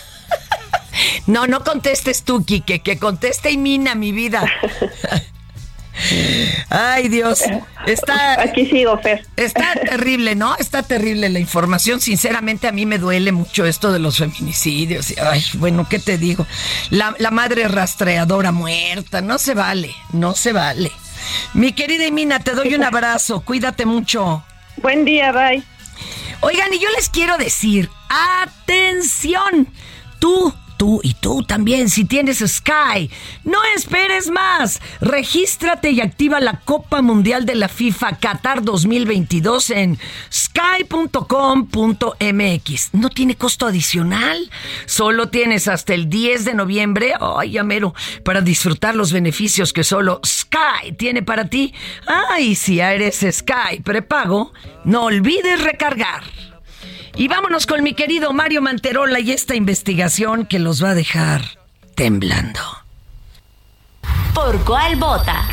[SPEAKER 6] No, no contestes tú, Quique, que conteste Imina, mi vida. <laughs> Ay, Dios. Está.
[SPEAKER 16] Aquí sigo, Fer.
[SPEAKER 6] Está terrible, ¿no? Está terrible la información. Sinceramente, a mí me duele mucho esto de los feminicidios. Ay, bueno, ¿qué te digo? La, la madre rastreadora muerta. No se vale, no se vale. Mi querida Imina, te doy un abrazo. Cuídate mucho.
[SPEAKER 16] Buen día, bye.
[SPEAKER 6] Oigan, y yo les quiero decir, atención, tú, tú y tú también, si tienes Sky, no esperes más. Regístrate y activa la Copa Mundial de la FIFA Qatar 2022 en sky.com.mx. No tiene costo adicional, solo tienes hasta el 10 de noviembre, ay, ya mero, para disfrutar los beneficios que solo Sky tiene para ti. Ay, si eres Sky prepago, no olvides recargar. Y vámonos con mi querido Mario Manterola y esta investigación que los va a dejar temblando.
[SPEAKER 18] ¿Por cuál vota?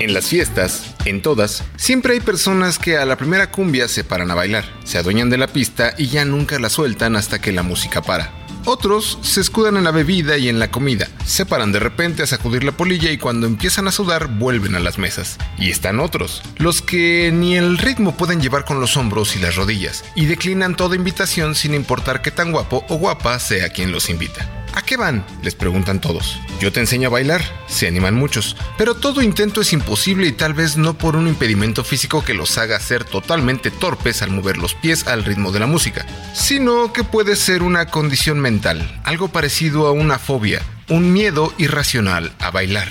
[SPEAKER 19] En las fiestas, en todas, siempre hay personas que a la primera cumbia se paran a bailar, se adueñan de la pista y ya nunca la sueltan hasta que la música para. Otros se escudan en la bebida y en la comida, se paran de repente a sacudir la polilla y cuando empiezan a sudar vuelven a las mesas. Y están otros, los que ni el ritmo pueden llevar con los hombros y las rodillas, y declinan toda invitación sin importar qué tan guapo o guapa sea quien los invita. ¿A qué van? Les preguntan todos. Yo te enseño a bailar, se animan muchos, pero todo intento es imposible y tal vez no por un impedimento físico que los haga ser totalmente torpes al mover los pies al ritmo de la música, sino que puede ser una condición mental, algo parecido a una fobia, un miedo irracional a bailar.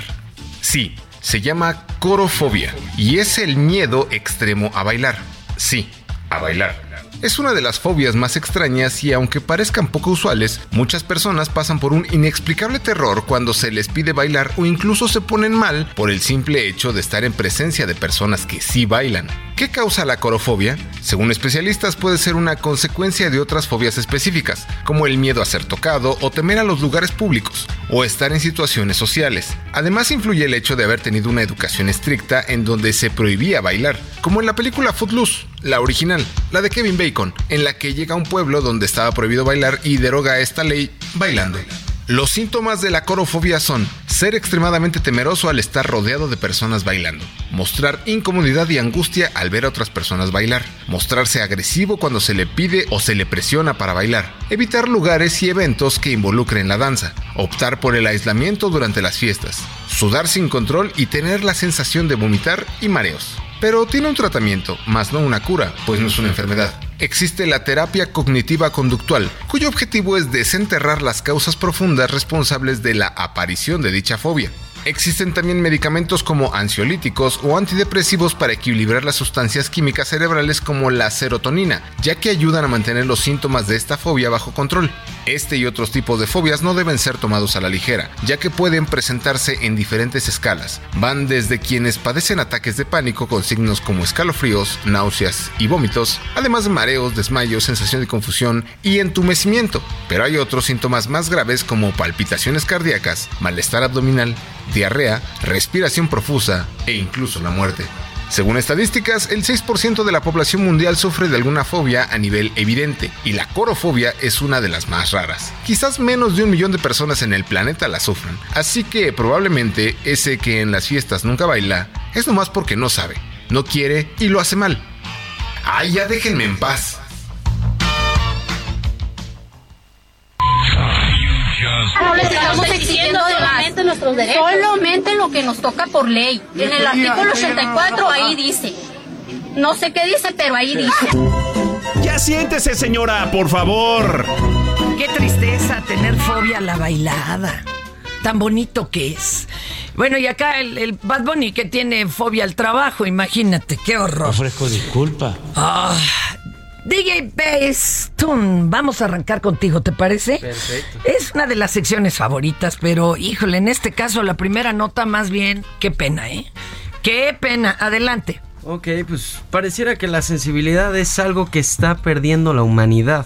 [SPEAKER 19] Sí, se llama corofobia y es el miedo extremo a bailar. Sí, a bailar. Es una de las fobias más extrañas y aunque parezcan poco usuales, muchas personas pasan por un inexplicable terror cuando se les pide bailar o incluso se ponen mal por el simple hecho de estar en presencia de personas que sí bailan. ¿Qué causa la corofobia? Según especialistas puede ser una consecuencia de otras fobias específicas, como el miedo a ser tocado o temer a los lugares públicos, o estar en situaciones sociales. Además influye el hecho de haber tenido una educación estricta en donde se prohibía bailar, como en la película Footloose, la original, la de Kevin Bacon, en la que llega a un pueblo donde estaba prohibido bailar y deroga esta ley bailando. Los síntomas de la corofobia son ser extremadamente temeroso al estar rodeado de personas bailando, mostrar incomodidad y angustia al ver a otras personas bailar, mostrarse agresivo cuando se le pide o se le presiona para bailar, evitar lugares y eventos que involucren la danza, optar por el aislamiento durante las fiestas, sudar sin control y tener la sensación de vomitar y mareos. Pero tiene un tratamiento, más no una cura, pues no es una enfermedad. Existe la terapia cognitiva conductual, cuyo objetivo es desenterrar las causas profundas responsables de la aparición de dicha fobia. Existen también medicamentos como ansiolíticos o antidepresivos para equilibrar las sustancias químicas cerebrales como la serotonina, ya que ayudan a mantener los síntomas de esta fobia bajo control. Este y otros tipos de fobias no deben ser tomados a la ligera, ya que pueden presentarse en diferentes escalas. Van desde quienes padecen ataques de pánico con signos como escalofríos, náuseas y vómitos, además de mareos, desmayos, sensación de confusión y entumecimiento. Pero hay otros síntomas más graves como palpitaciones cardíacas, malestar abdominal, diarrea, respiración profusa e incluso la muerte. Según estadísticas, el 6% de la población mundial sufre de alguna fobia a nivel evidente, y la corofobia es una de las más raras. Quizás menos de un millón de personas en el planeta la sufran, así que probablemente ese que en las fiestas nunca baila es nomás porque no sabe, no quiere y lo hace mal. ¡Ay, ya déjenme en paz!
[SPEAKER 20] No les estamos exigiendo solamente nuestros derechos. Solamente lo que nos toca por ley. En el artículo 84 ahí dice. No sé qué dice, pero ahí dice. <laughs>
[SPEAKER 1] Ya siéntese, señora, por favor.
[SPEAKER 6] Qué tristeza tener fobia a la bailada. Tan bonito que es. Bueno, y acá el, el Bad Bunny que tiene fobia al trabajo, imagínate, qué horror.
[SPEAKER 9] Ofrezco disculpa.
[SPEAKER 6] Ah, DJ Bass, Tun, vamos a arrancar contigo, ¿te parece?
[SPEAKER 10] Perfecto.
[SPEAKER 6] Es una de las secciones favoritas, pero híjole, en este caso la primera nota más bien, qué pena, ¿eh? Qué pena, adelante.
[SPEAKER 10] Ok, pues pareciera que la sensibilidad es algo que está perdiendo la humanidad.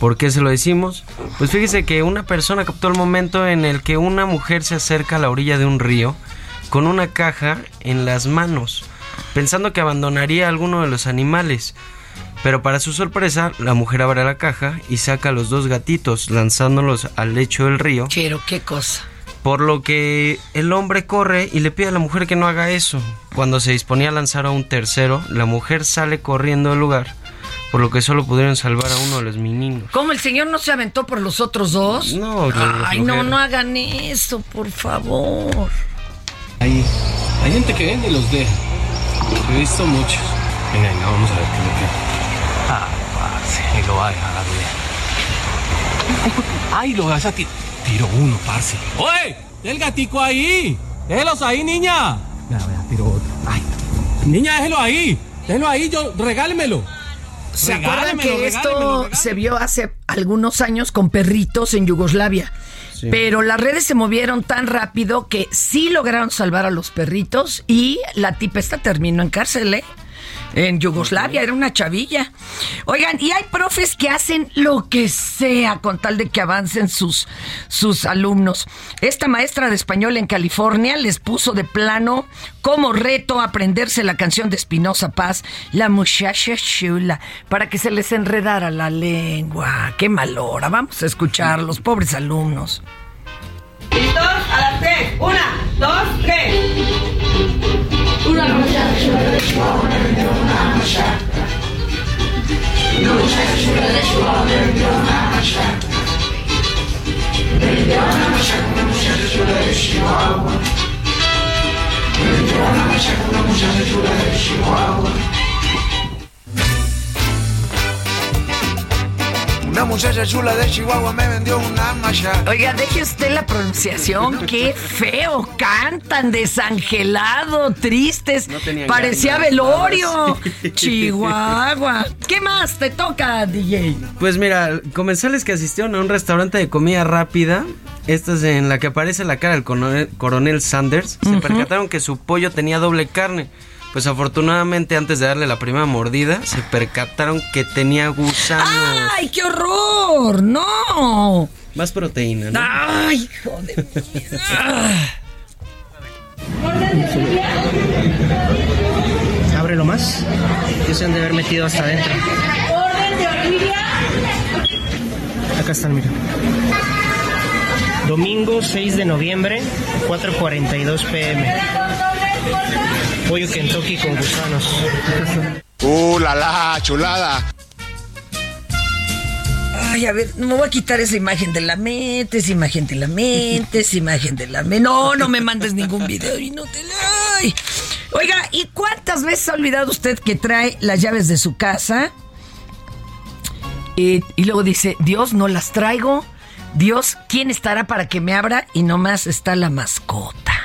[SPEAKER 10] ¿Por qué se lo decimos? Pues fíjese que una persona captó el momento en el que una mujer se acerca a la orilla de un río con una caja en las manos, pensando que abandonaría a alguno de los animales. Pero para su sorpresa, la mujer abre la caja y saca a los dos gatitos, lanzándolos al lecho del río.
[SPEAKER 6] Pero qué cosa.
[SPEAKER 10] Por lo que el hombre corre y le pide a la mujer que no haga eso. Cuando se disponía a lanzar a un tercero, la mujer sale corriendo del lugar, por lo que solo pudieron salvar a uno de los meninos.
[SPEAKER 6] ¿Cómo el señor no se aventó por los otros dos?
[SPEAKER 10] No,
[SPEAKER 6] Ay, no, no hagan eso, por favor.
[SPEAKER 21] Hay, hay gente que vende y los deja. He visto muchos. Venga, venga, vamos a ver qué es lo que. Ah, parce, y lo va a dejar bien. Ay, lo vas a tirar. Tiro uno, parce. ¡Oye! ¡El gatico ahí! ¡Déjelos ahí, niña! Vea, vea, tiro otro. Ay. Niña, déjelo ahí. Déjelo ahí, yo, regálemelo.
[SPEAKER 6] ¿Se acuerdan que esto
[SPEAKER 21] regálemelo,
[SPEAKER 6] se vio hace algunos años con perritos en Yugoslavia?
[SPEAKER 10] Sí.
[SPEAKER 6] Pero las redes se movieron tan rápido que sí lograron salvar a los perritos y la tipa esta terminó en cárcel, ¿eh? En Yugoslavia, era una chavilla. Oigan, y hay profes que hacen lo que sea con tal de que avancen sus, sus alumnos. Esta maestra de español en California les puso de plano como reto aprenderse la canción de Espinosa Paz, La muchacha chula, para que se les enredara la lengua. Qué mal hora. Vamos a escuchar los pobres alumnos.
[SPEAKER 22] ¿Listos? A las tres. Una, dos, tres. Una muchacha chula de Chihuahua una muchacha chula de Chihuahua me vendió una machaca.
[SPEAKER 6] Oiga, deje usted la pronunciación. <laughs> Qué feo. Cantan desangelado, tristes. Parecía
[SPEAKER 10] ganas,
[SPEAKER 6] velorio. <laughs> Chihuahua. ¿Qué más te toca, DJ?
[SPEAKER 10] Pues mira, comensales que asistieron a un restaurante de comida rápida, esta es en la que aparece la cara del coronel, coronel Sanders, se percataron que su pollo tenía doble carne. Pues afortunadamente antes de darle la primera mordida, se percataron que tenía gusanos.
[SPEAKER 6] ¡Ay, qué horror! ¡No!
[SPEAKER 10] Más proteína, ¿no?
[SPEAKER 6] ¡Ay, hijo de...
[SPEAKER 23] Ábrelo más. Que se han de haber metido hasta adentro.
[SPEAKER 22] Orden de Olivia.
[SPEAKER 23] Acá están, mira. Domingo 6 de noviembre, 4.42 pm. Pollo Kentucky con gusanos.
[SPEAKER 14] ¡Uh, la la, chulada!
[SPEAKER 6] Ay, a ver, no me voy a quitar esa imagen de la mente, esa imagen de la mente, esa imagen de la mente. No, no me mandes ningún video inútil. Ay. Oiga, ¿y cuántas veces ha olvidado usted que trae las llaves de su casa? Y, y luego dice, Dios, no las traigo. Dios, ¿quién estará para que me abra? Y nomás está la mascota.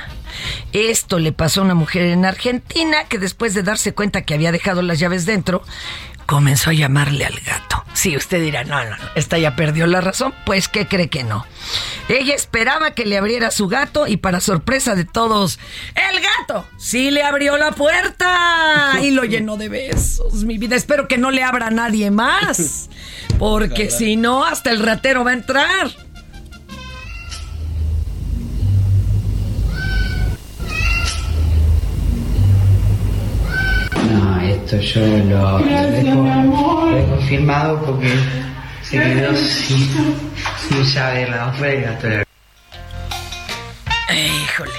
[SPEAKER 6] Esto le pasó a una mujer en Argentina que después de darse cuenta que había dejado las llaves dentro, comenzó a llamarle al gato. Sí, usted dirá, no, no, no, esta ya perdió la razón, pues ¿qué cree que no? Ella esperaba que le abriera su gato y para sorpresa de todos, el gato sí le abrió la puerta y lo llenó de besos. Mi vida, espero que no le abra a nadie más, porque si no, hasta el ratero va a entrar.
[SPEAKER 24] Esto yo lo, lo dejo, lo dejo filmado porque se quedó sin, sin llave la oferta.
[SPEAKER 6] Híjole.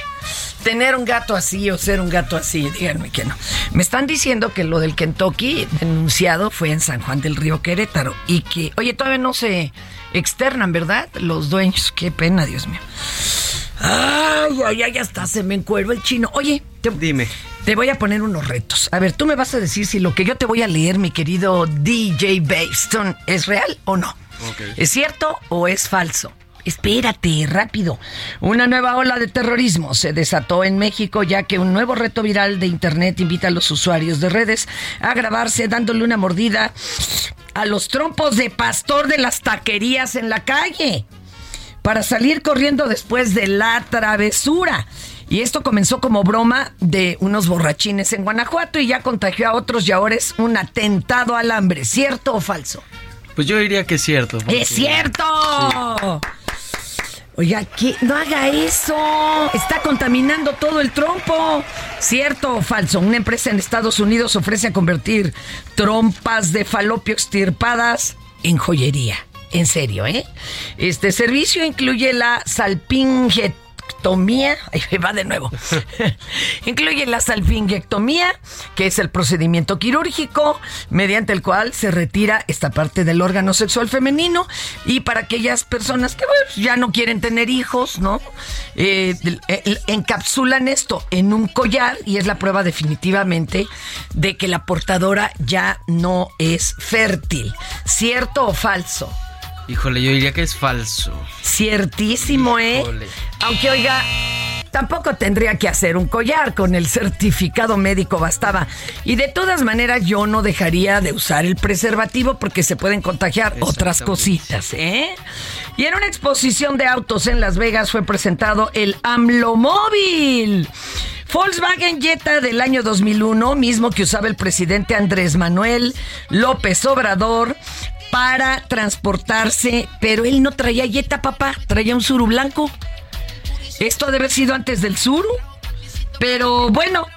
[SPEAKER 6] Tener un gato así o ser un gato así, díganme que no. Me están diciendo que lo del Kentucky denunciado fue en San Juan del Río Querétaro y que, oye, todavía no se externan, ¿verdad? Los dueños. Qué pena, Dios mío. Ay, ay, ay, hasta se me encuerva el chino. Oye, te,
[SPEAKER 10] dime.
[SPEAKER 6] Te voy a poner unos retos. A ver, tú me vas a decir si lo que yo te voy a leer, mi querido DJ Baston, es real o no. ¿Es cierto o es falso? Espérate, rápido. Una nueva ola de terrorismo se desató en México ya que un nuevo reto viral de Internet invita a los usuarios de redes a grabarse dándole una mordida a los trompos de pastor de las taquerías en la calle para salir corriendo después de la travesura. Y esto comenzó como broma de unos borrachines en Guanajuato y ya contagió a otros y ahora es un atentado al hambre. ¿Cierto o falso?
[SPEAKER 10] Pues yo diría que es cierto.
[SPEAKER 6] ¡Es cierto! Oiga, ¿qué? no haga eso. Está contaminando todo el trompo. ¿Cierto o falso? Una empresa en Estados Unidos ofrece a convertir trompas de falopio extirpadas en joyería. En serio, ¿eh? Este servicio incluye la <laughs> ahí va de nuevo. <laughs> Incluye la salpingectomía, que es el procedimiento quirúrgico mediante el cual se retira esta parte del órgano sexual femenino y para aquellas personas que ya no quieren tener hijos, ¿no? Eh, eh, encapsulan esto en un collar y es la prueba definitivamente de que la portadora ya no es fértil. ¿Cierto o falso?
[SPEAKER 10] Híjole, yo diría que es falso.
[SPEAKER 6] Ciertísimo, ¿eh? Aunque oiga, tampoco tendría que hacer un collar, con el certificado médico bastaba. Y de todas maneras yo no dejaría de usar el preservativo porque se pueden contagiar otras cositas, ¿eh? Y en una exposición de autos en Las Vegas fue presentado el AMLO Móvil. Volkswagen Jetta del año 2001, mismo que usaba el presidente Andrés Manuel López Obrador para transportarse, pero él no traía Jetta, papá, traía un suru blanco. Esto debe haber sido antes del suru, pero bueno,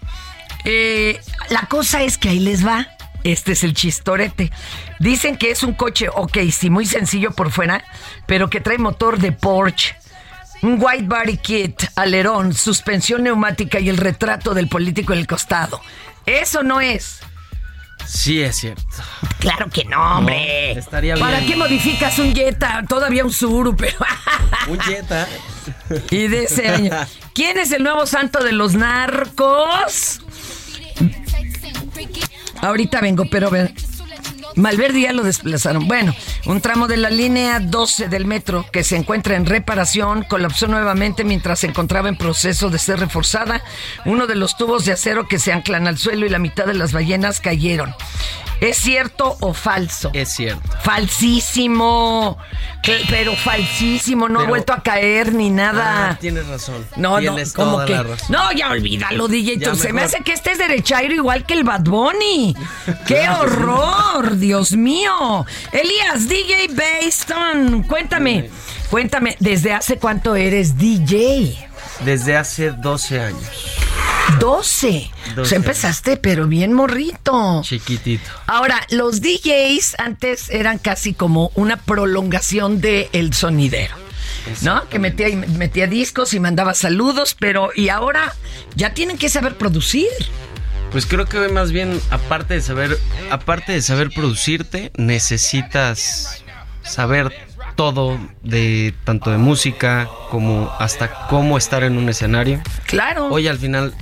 [SPEAKER 6] eh, la cosa es que ahí les va. Este es el chistorete. Dicen que es un coche, ok, sí, muy sencillo por fuera, pero que trae motor de Porsche. Un white body kit, alerón, suspensión neumática y el retrato del político en el costado. Eso no es.
[SPEAKER 10] Sí, es cierto.
[SPEAKER 6] Claro que no, hombre.
[SPEAKER 10] No, estaría
[SPEAKER 6] ¿Para qué modificas un Jetta? Todavía un Suru, pero... <laughs>
[SPEAKER 10] Un Jetta.
[SPEAKER 6] y de ese año. ¿Quién es el nuevo santo de los narcos? Ahorita vengo, pero. Malverde ya lo desplazaron. Bueno, un tramo de la línea 12 del metro que se encuentra en reparación colapsó nuevamente mientras se encontraba en proceso de ser reforzada. Uno de los tubos de acero que se anclan al suelo y la mitad de las ballenas cayeron. ¿Es cierto o falso?
[SPEAKER 10] Es cierto.
[SPEAKER 6] Falsísimo. Pero falsísimo. No ha
[SPEAKER 10] Pero-
[SPEAKER 6] vuelto a caer ni nada.
[SPEAKER 10] Ah, tienes razón.
[SPEAKER 6] No,
[SPEAKER 10] Tienes
[SPEAKER 6] no, ¿cómo
[SPEAKER 10] toda
[SPEAKER 6] que?
[SPEAKER 10] la razón.
[SPEAKER 6] No, ya olvídalo, DJ.
[SPEAKER 10] Ya
[SPEAKER 6] se me hace que estés derechairo igual que el Bad Bunny. <laughs> ¡Qué horror! Dios mío. Elías, DJ Baston, cuéntame, cuéntame, ¿desde hace cuánto eres DJ?
[SPEAKER 10] Desde hace 12 años.
[SPEAKER 6] 12. O
[SPEAKER 10] 12
[SPEAKER 6] sea, empezaste, pero bien morrito.
[SPEAKER 10] Chiquitito.
[SPEAKER 6] Ahora, los DJs antes eran casi como una prolongación del el sonidero. ¿No? Que metía, metía discos y mandaba saludos, pero y ahora ya tienen que saber producir.
[SPEAKER 10] Pues creo que más bien, aparte de saber, aparte de saber producirte, necesitas saber todo de tanto de música como hasta cómo estar en un escenario.
[SPEAKER 6] Claro.
[SPEAKER 10] Hoy al final,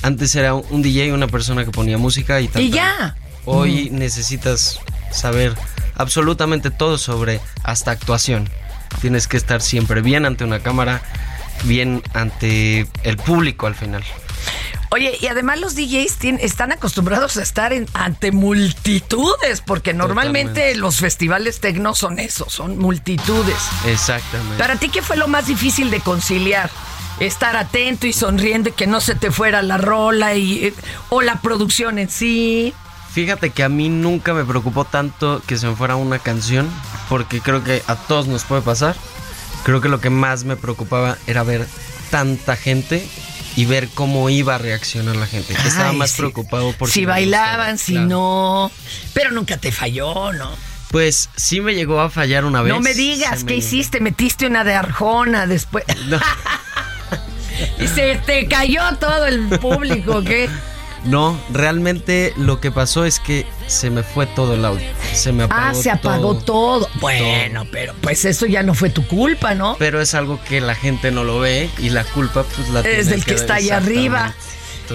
[SPEAKER 10] antes era un DJ, una persona que ponía música y tal.
[SPEAKER 6] Y ya.
[SPEAKER 10] Hoy necesitas saber absolutamente todo sobre hasta actuación. Tienes que estar siempre bien ante una cámara, bien ante el público al final.
[SPEAKER 6] Oye, y además los DJs tien- están acostumbrados a estar en, ante multitudes, porque normalmente
[SPEAKER 10] Totalmente.
[SPEAKER 6] los festivales tecno son eso, son multitudes.
[SPEAKER 10] Exactamente.
[SPEAKER 6] Para ti, ¿qué fue lo más difícil de conciliar? Estar atento y sonriendo y que no se te fuera la rola y, eh, o la producción en sí.
[SPEAKER 10] Fíjate que a mí nunca me preocupó tanto que se me fuera una canción, porque creo que a todos nos puede pasar. Creo que lo que más me preocupaba era ver tanta gente y ver cómo iba a reaccionar la gente. Que estaba más
[SPEAKER 6] sí.
[SPEAKER 10] preocupado por
[SPEAKER 6] si
[SPEAKER 10] me
[SPEAKER 6] bailaban,
[SPEAKER 10] gustaba,
[SPEAKER 6] si
[SPEAKER 10] claro.
[SPEAKER 6] no. Pero nunca te falló, ¿no?
[SPEAKER 10] Pues sí me llegó a fallar una vez.
[SPEAKER 6] No me digas, ¿qué
[SPEAKER 10] me-
[SPEAKER 6] hiciste? Metiste una de Arjona después.
[SPEAKER 10] No. <laughs>
[SPEAKER 6] y se te cayó todo el público, ¿qué?
[SPEAKER 10] No, realmente lo que pasó es que se me fue todo el audio. Se me apagó
[SPEAKER 6] Ah, se apagó todo. Bueno, pero pues eso ya no fue tu culpa, ¿no?
[SPEAKER 10] Pero es algo que la gente no lo ve y la culpa pues la
[SPEAKER 6] Es
[SPEAKER 10] tiene
[SPEAKER 6] del que está ahí arriba.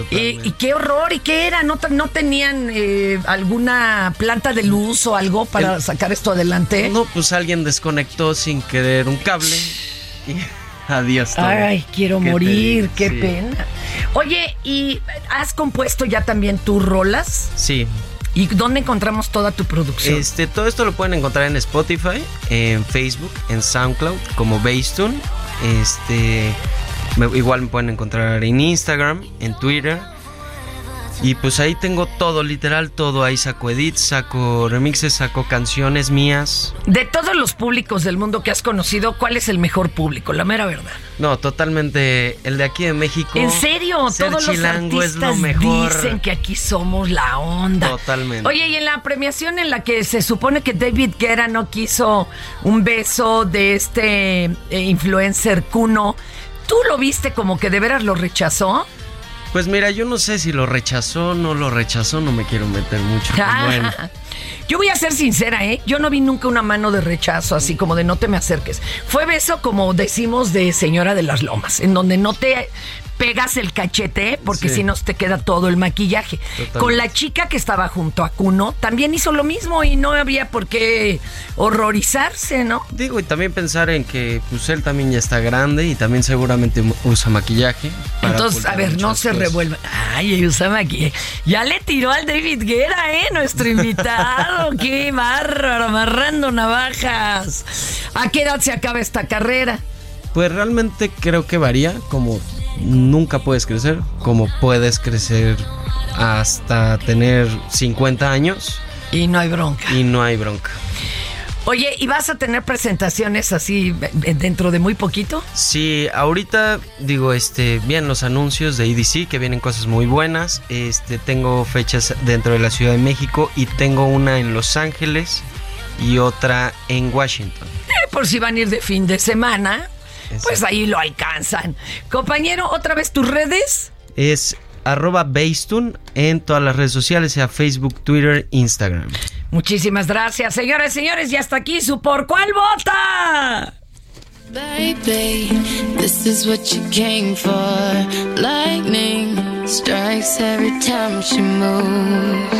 [SPEAKER 6] Y, y qué horror, ¿y qué era? ¿No, no tenían eh, alguna planta de luz o algo para sacar esto adelante?
[SPEAKER 10] No, pues alguien desconectó sin querer un cable y <laughs> adiós. todo.
[SPEAKER 6] Ay, quiero
[SPEAKER 10] ¿Qué te
[SPEAKER 6] morir, qué
[SPEAKER 10] Sí.
[SPEAKER 6] pena. Oye, ¿y has compuesto ya también tus rolas?
[SPEAKER 10] Sí.
[SPEAKER 6] ¿Y dónde encontramos toda tu producción?
[SPEAKER 10] Este, todo esto lo pueden encontrar en Spotify, en Facebook, en SoundCloud, como Basestone. Este, me- igual me pueden encontrar en Instagram, en Twitter. Y pues ahí tengo todo, literal todo. Ahí saco edits, saco remixes, saco canciones mías.
[SPEAKER 6] De todos los públicos del mundo que has conocido, ¿cuál es el mejor público? La mera verdad.
[SPEAKER 10] No, totalmente. El de aquí de México.
[SPEAKER 6] ¿En serio?
[SPEAKER 10] ser
[SPEAKER 6] Todos los
[SPEAKER 10] lo
[SPEAKER 6] artistas
[SPEAKER 10] mejor.
[SPEAKER 6] dicen que aquí somos la onda.
[SPEAKER 10] Totalmente.
[SPEAKER 6] Oye, y en la premiación en la que se supone que David Guerra no quiso un beso de este eh, influencer Cuno, ¿Tú lo viste como que de veras lo rechazó?
[SPEAKER 10] Pues mira, yo no sé si lo rechazó, no lo rechazó, no me quiero meter mucho. <laughs> bueno.
[SPEAKER 6] Yo voy a ser sincera, ¿eh? Yo no vi nunca una mano de rechazo, así como de no te me acerques. Fue beso, como decimos, de señora de las lomas, en donde no te pegas el cachete, porque
[SPEAKER 10] Sí.
[SPEAKER 6] si no te queda todo el maquillaje.
[SPEAKER 10] Totalmente.
[SPEAKER 6] Con la chica que estaba junto a Kuno, también hizo lo mismo y no había por qué horrorizarse, ¿no?
[SPEAKER 10] Digo, y también pensar en que pues él también ya está grande y también seguramente usa maquillaje.
[SPEAKER 6] Entonces, a ver, no se
[SPEAKER 10] cosas.
[SPEAKER 6] revuelvan. Ay, usa maquillaje. Ya le tiró al David Guerra, ¿eh? Nuestro invitado. <laughs> ¡Qué bárbaro! Amarrando navajas. ¿A qué edad se acaba esta carrera?
[SPEAKER 10] Pues realmente creo que varía, como nunca puedes crecer, como puedes crecer hasta tener 50 años.
[SPEAKER 6] Y no hay bronca.
[SPEAKER 10] Y no hay bronca.
[SPEAKER 6] Oye, ¿y vas a tener presentaciones así dentro de muy poquito?
[SPEAKER 10] Sí, ahorita digo, este, bien los anuncios de EDC, que vienen cosas muy buenas. Este, tengo fechas dentro de la Ciudad de México y tengo una en Los Ángeles y otra en Washington.
[SPEAKER 6] Eh, por si van a ir de fin de semana, pues ahí lo alcanzan. Compañero, otra vez tus redes.
[SPEAKER 10] Es arroba Beistun en todas las redes sociales, sea Facebook, Twitter, Instagram.
[SPEAKER 6] Muchísimas gracias, señoras y señores. Y hasta aquí su por cuál vota.
[SPEAKER 4] Baby, this is what you came for. Lightning strikes every time she moves.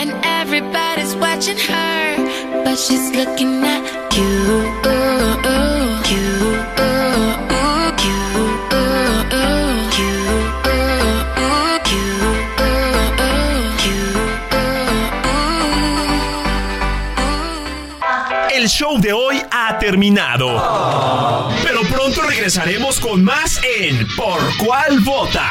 [SPEAKER 4] And everybody's watching her,
[SPEAKER 1] El show de hoy ha terminado. Pero pronto regresaremos con más en Por cuál vota.